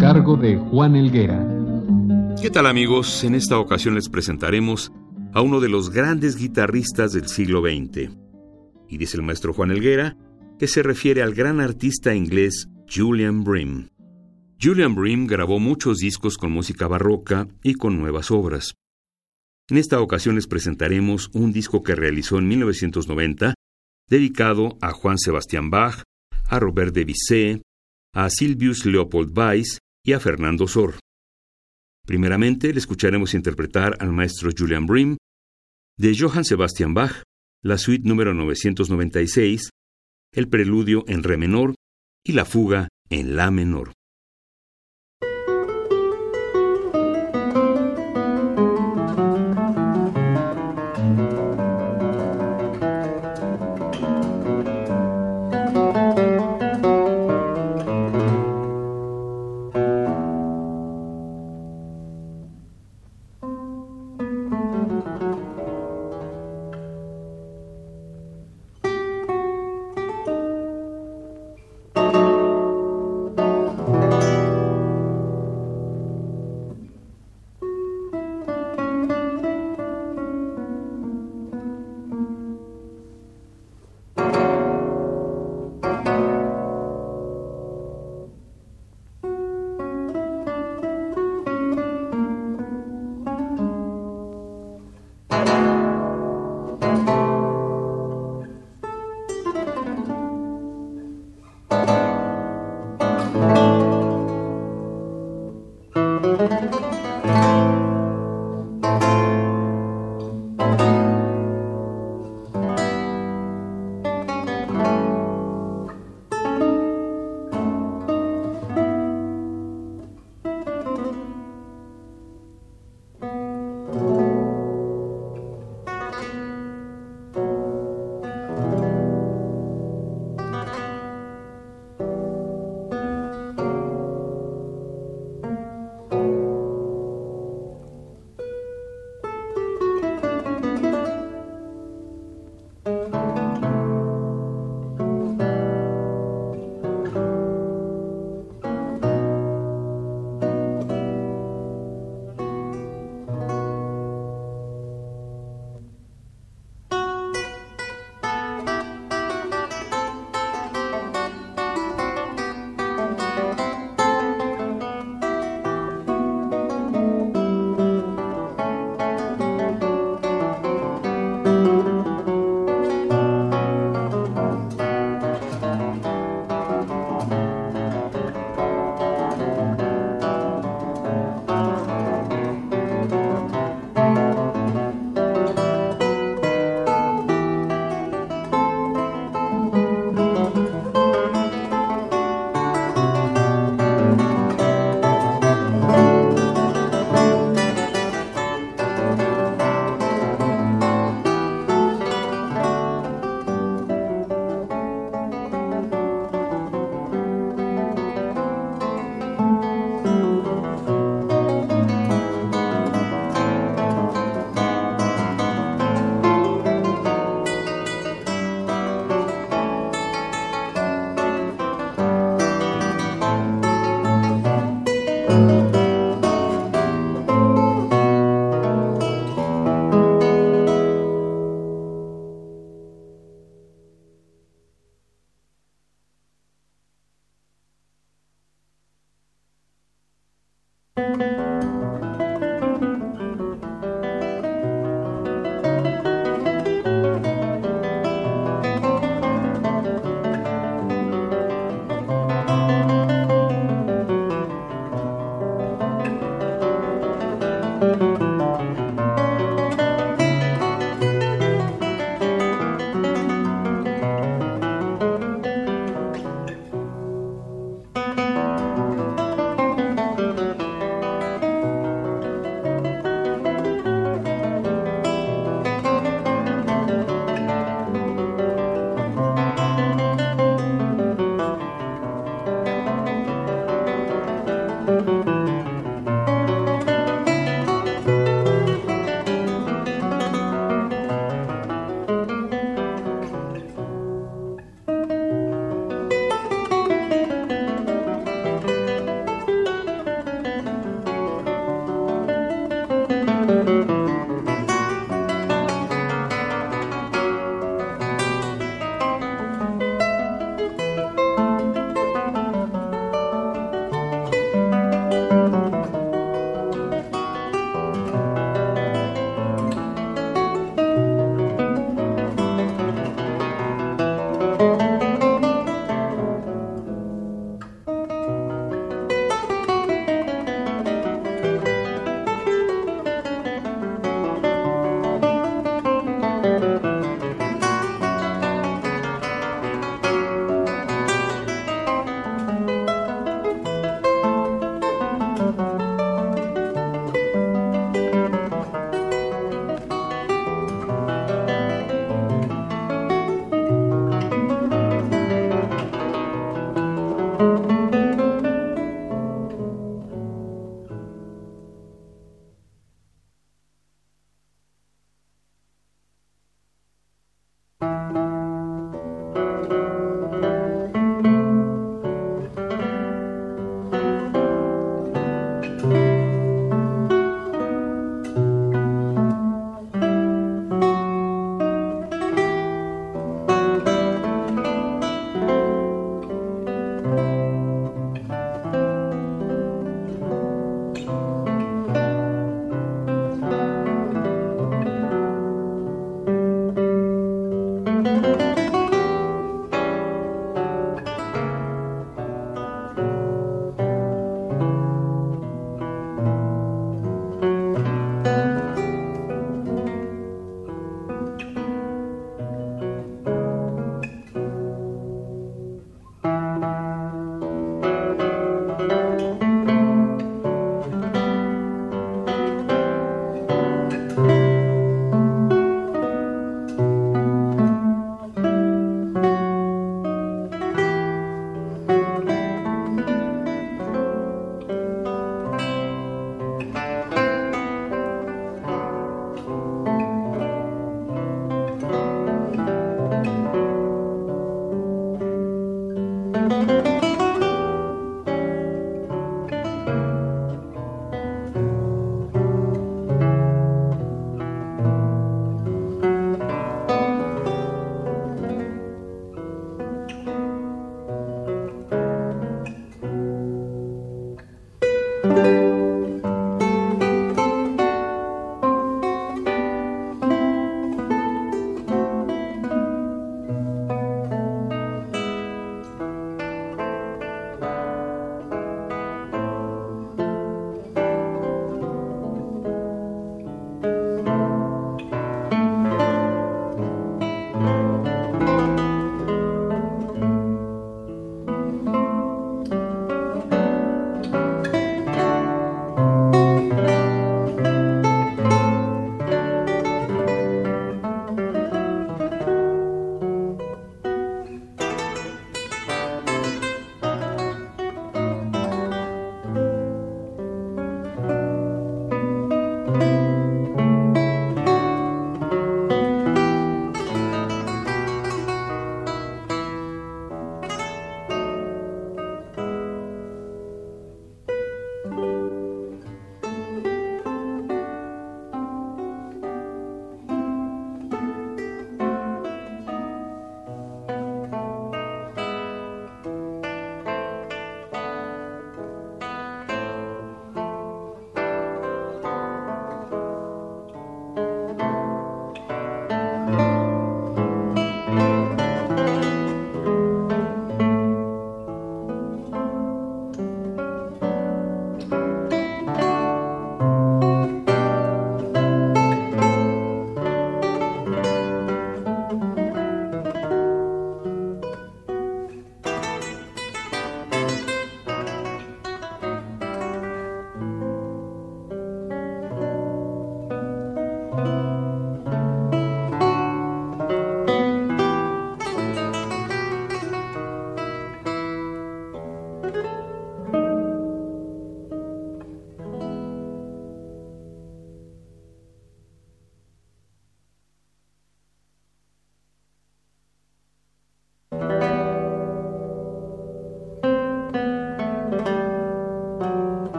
Cargo de Juan Elguera. ¿Qué tal amigos? En esta ocasión les presentaremos a uno de los grandes guitarristas del siglo XX. Y dice el maestro Juan Elguera que se refiere al gran artista inglés Julian Bream. Julian Bream grabó muchos discos con música barroca y con nuevas obras. En esta ocasión les presentaremos un disco que realizó en 1990, dedicado a Juan Sebastián Bach, a Robert de Bizet, a Silvius Leopold Weiss y a Fernando Sor. Primeramente, le escucharemos interpretar al maestro Julian Bream de Johann Sebastian Bach, la suite número 996, el preludio en re menor y la fuga en la menor.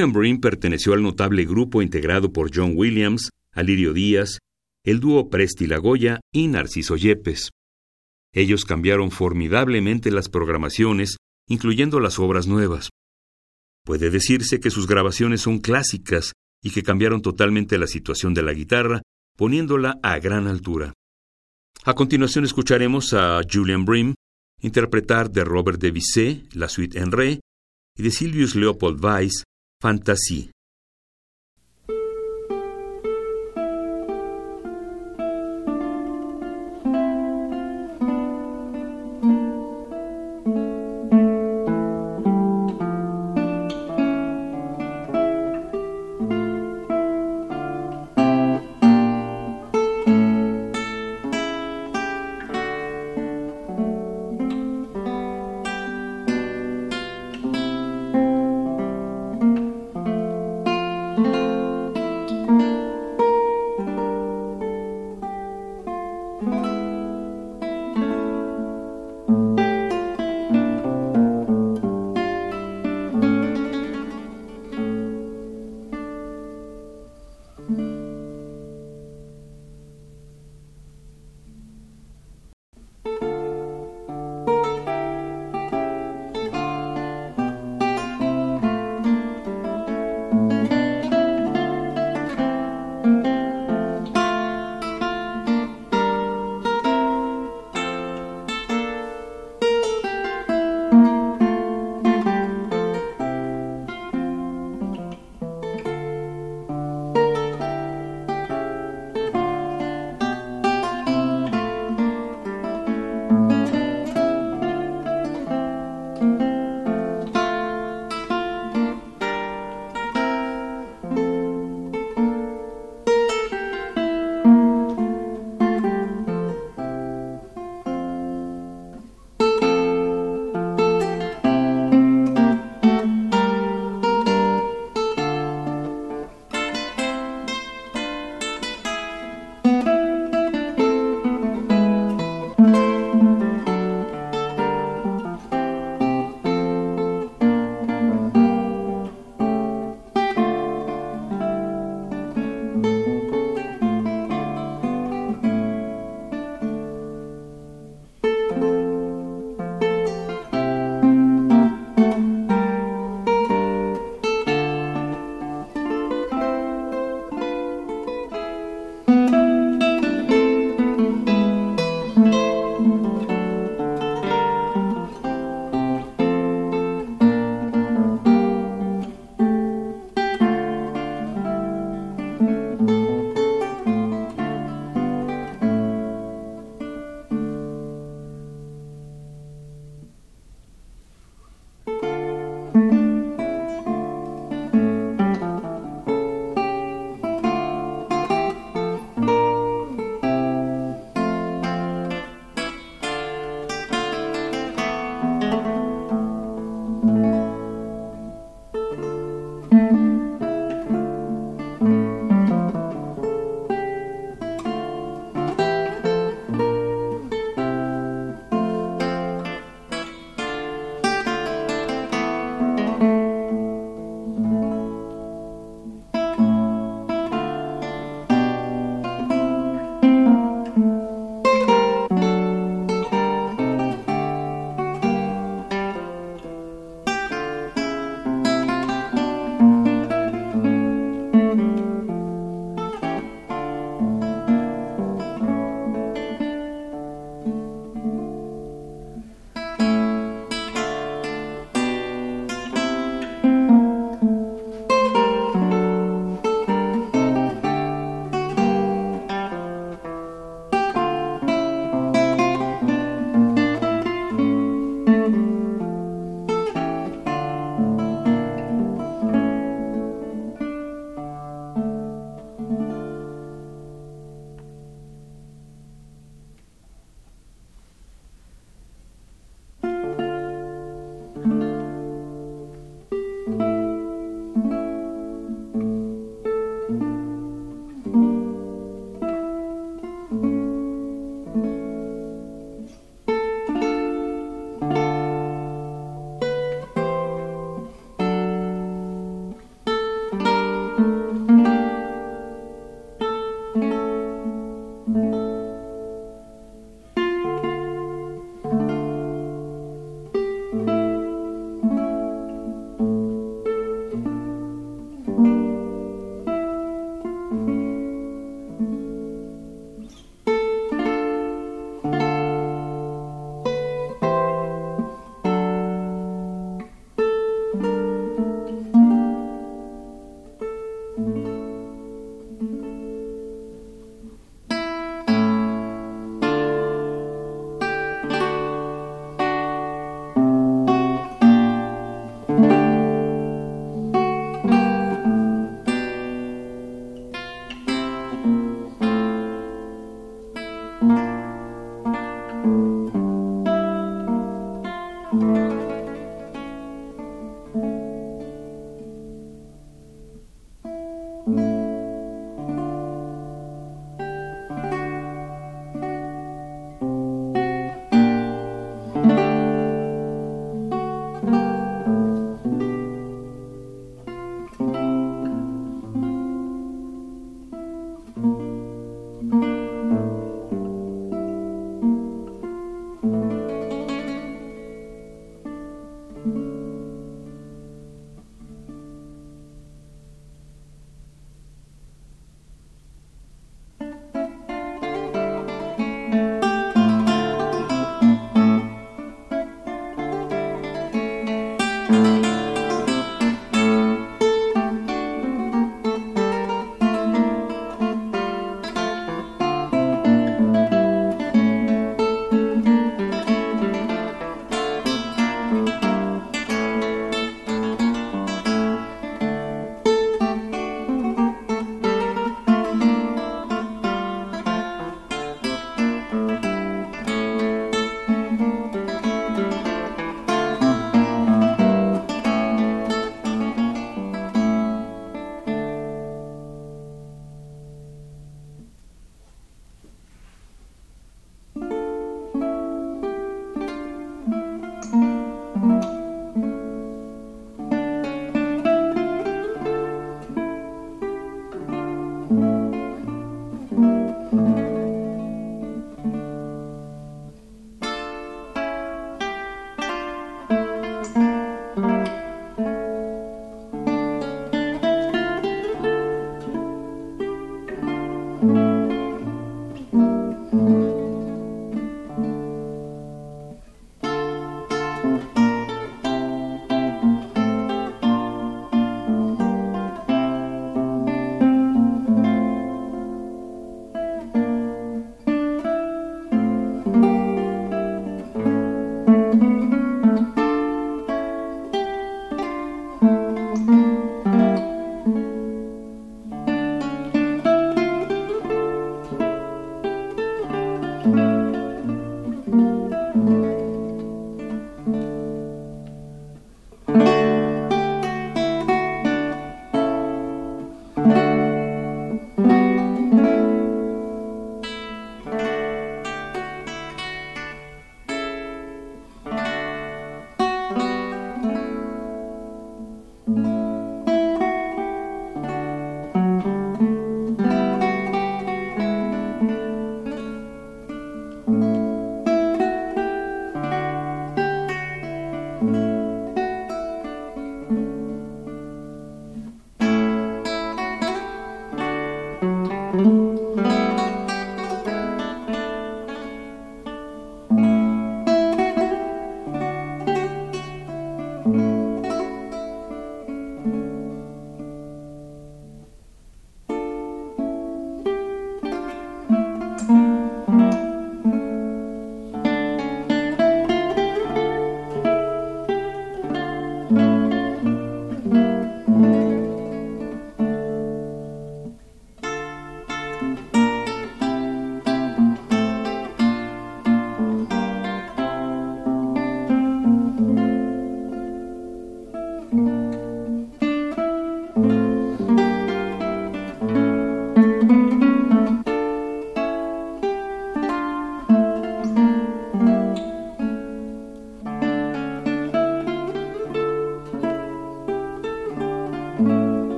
Julian Brim perteneció al notable grupo integrado por John Williams, Alirio Díaz, el dúo Presti Lagoya y Narciso Yepes. Ellos cambiaron formidablemente las programaciones, incluyendo las obras nuevas. Puede decirse que sus grabaciones son clásicas y que cambiaron totalmente la situación de la guitarra, poniéndola a gran altura. A continuación escucharemos a Julian Brim interpretar de Robert Debussy la suite en re y de Silvius Leopold Weiss Fantasy.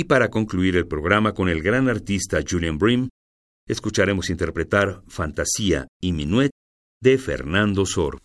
Y para concluir el programa con el gran artista Julian Brim, escucharemos interpretar Fantasía y Minuet de Fernando Sor.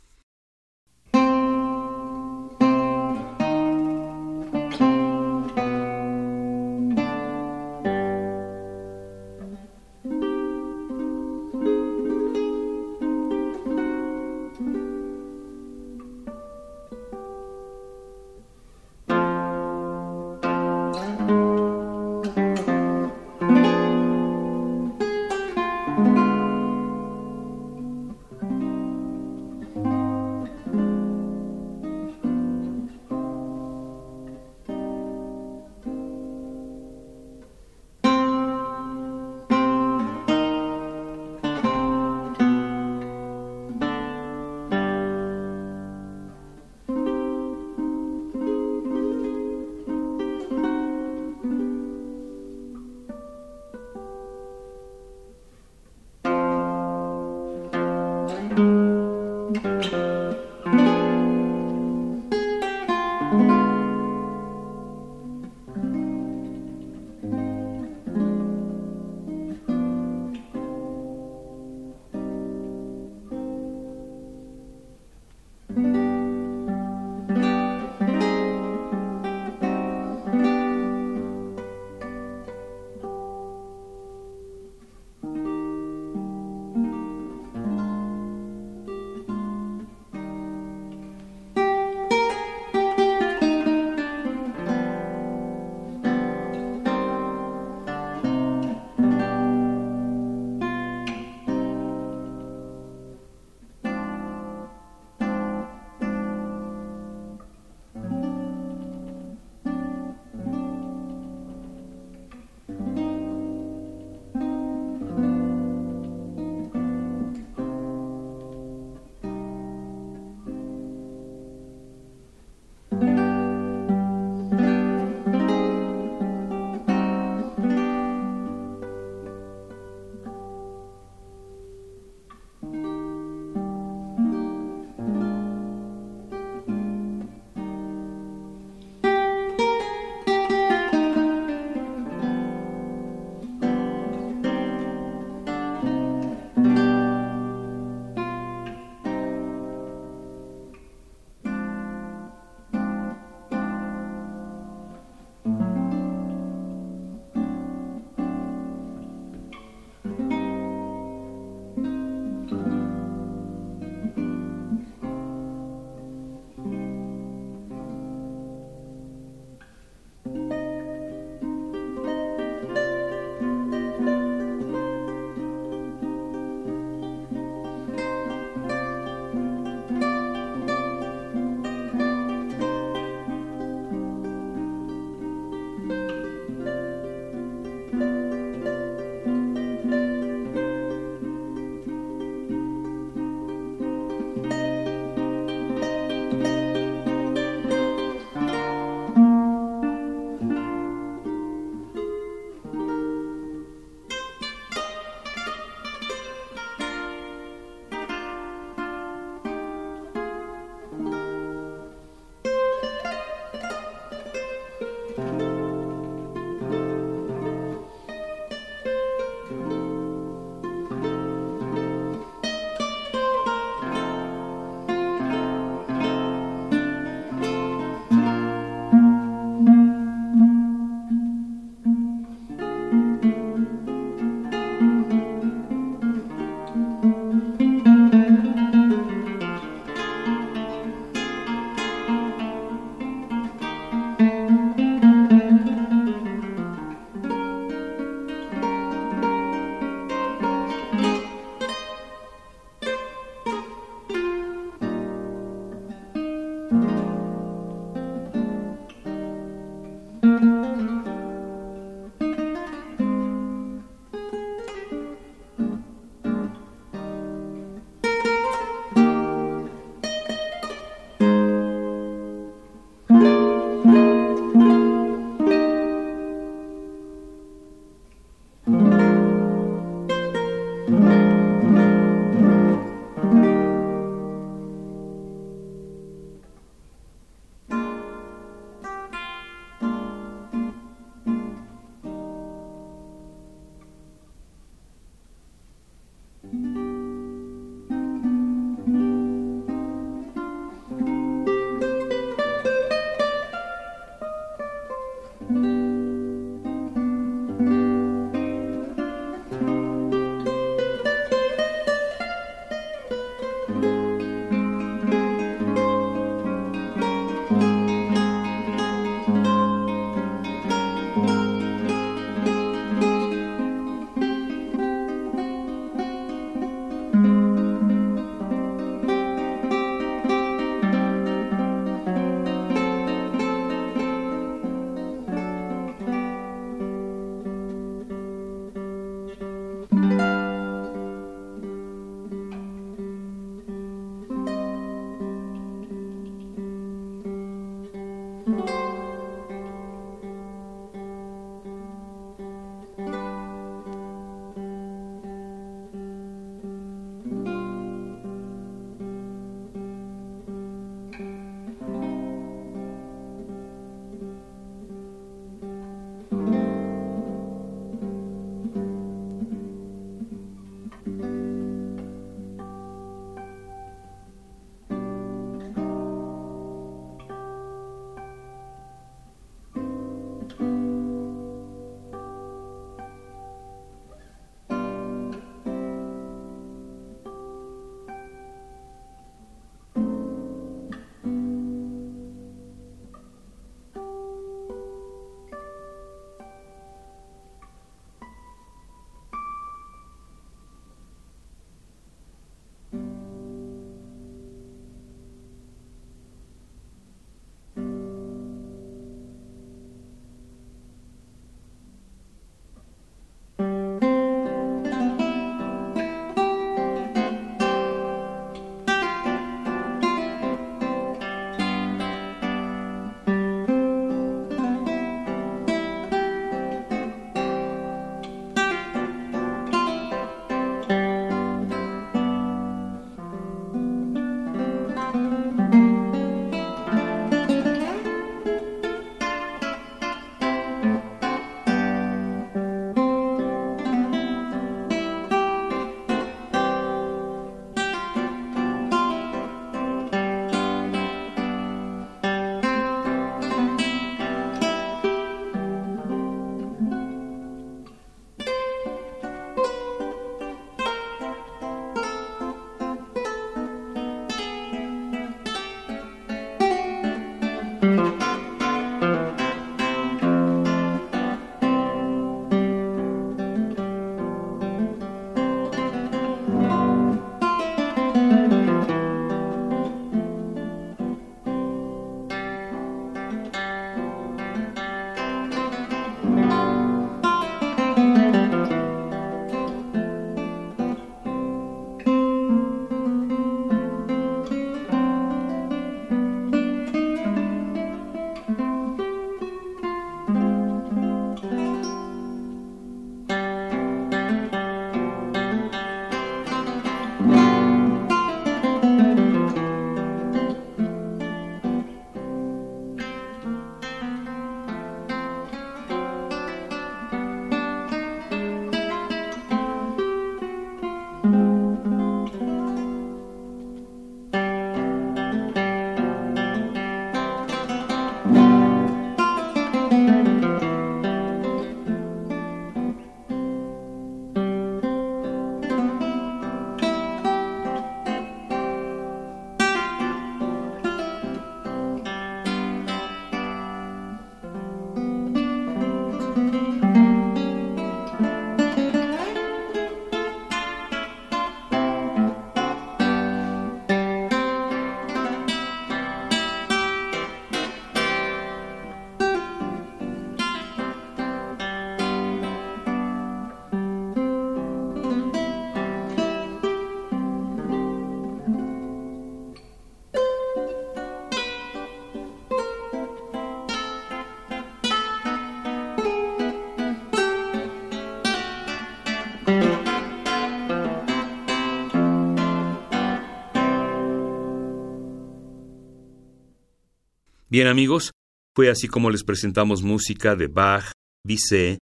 Bien amigos, fue así como les presentamos música de Bach, Bizet,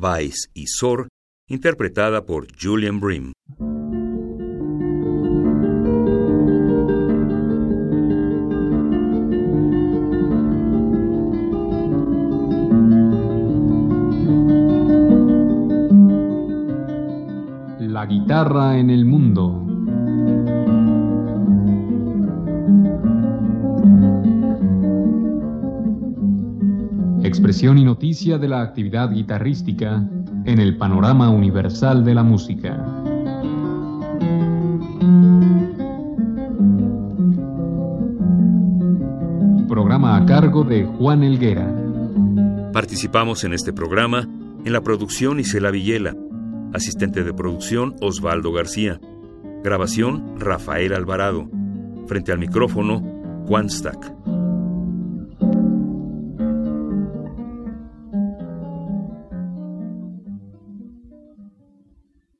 Weiss y Sor, interpretada por Julian Bream. La guitarra en el mundo. Expresión y noticia de la actividad guitarrística en el panorama universal de la música. Programa a cargo de Juan Elguera. Participamos en este programa en la producción Isela Villela, asistente de producción Osvaldo García, grabación Rafael Alvarado, frente al micrófono Juan.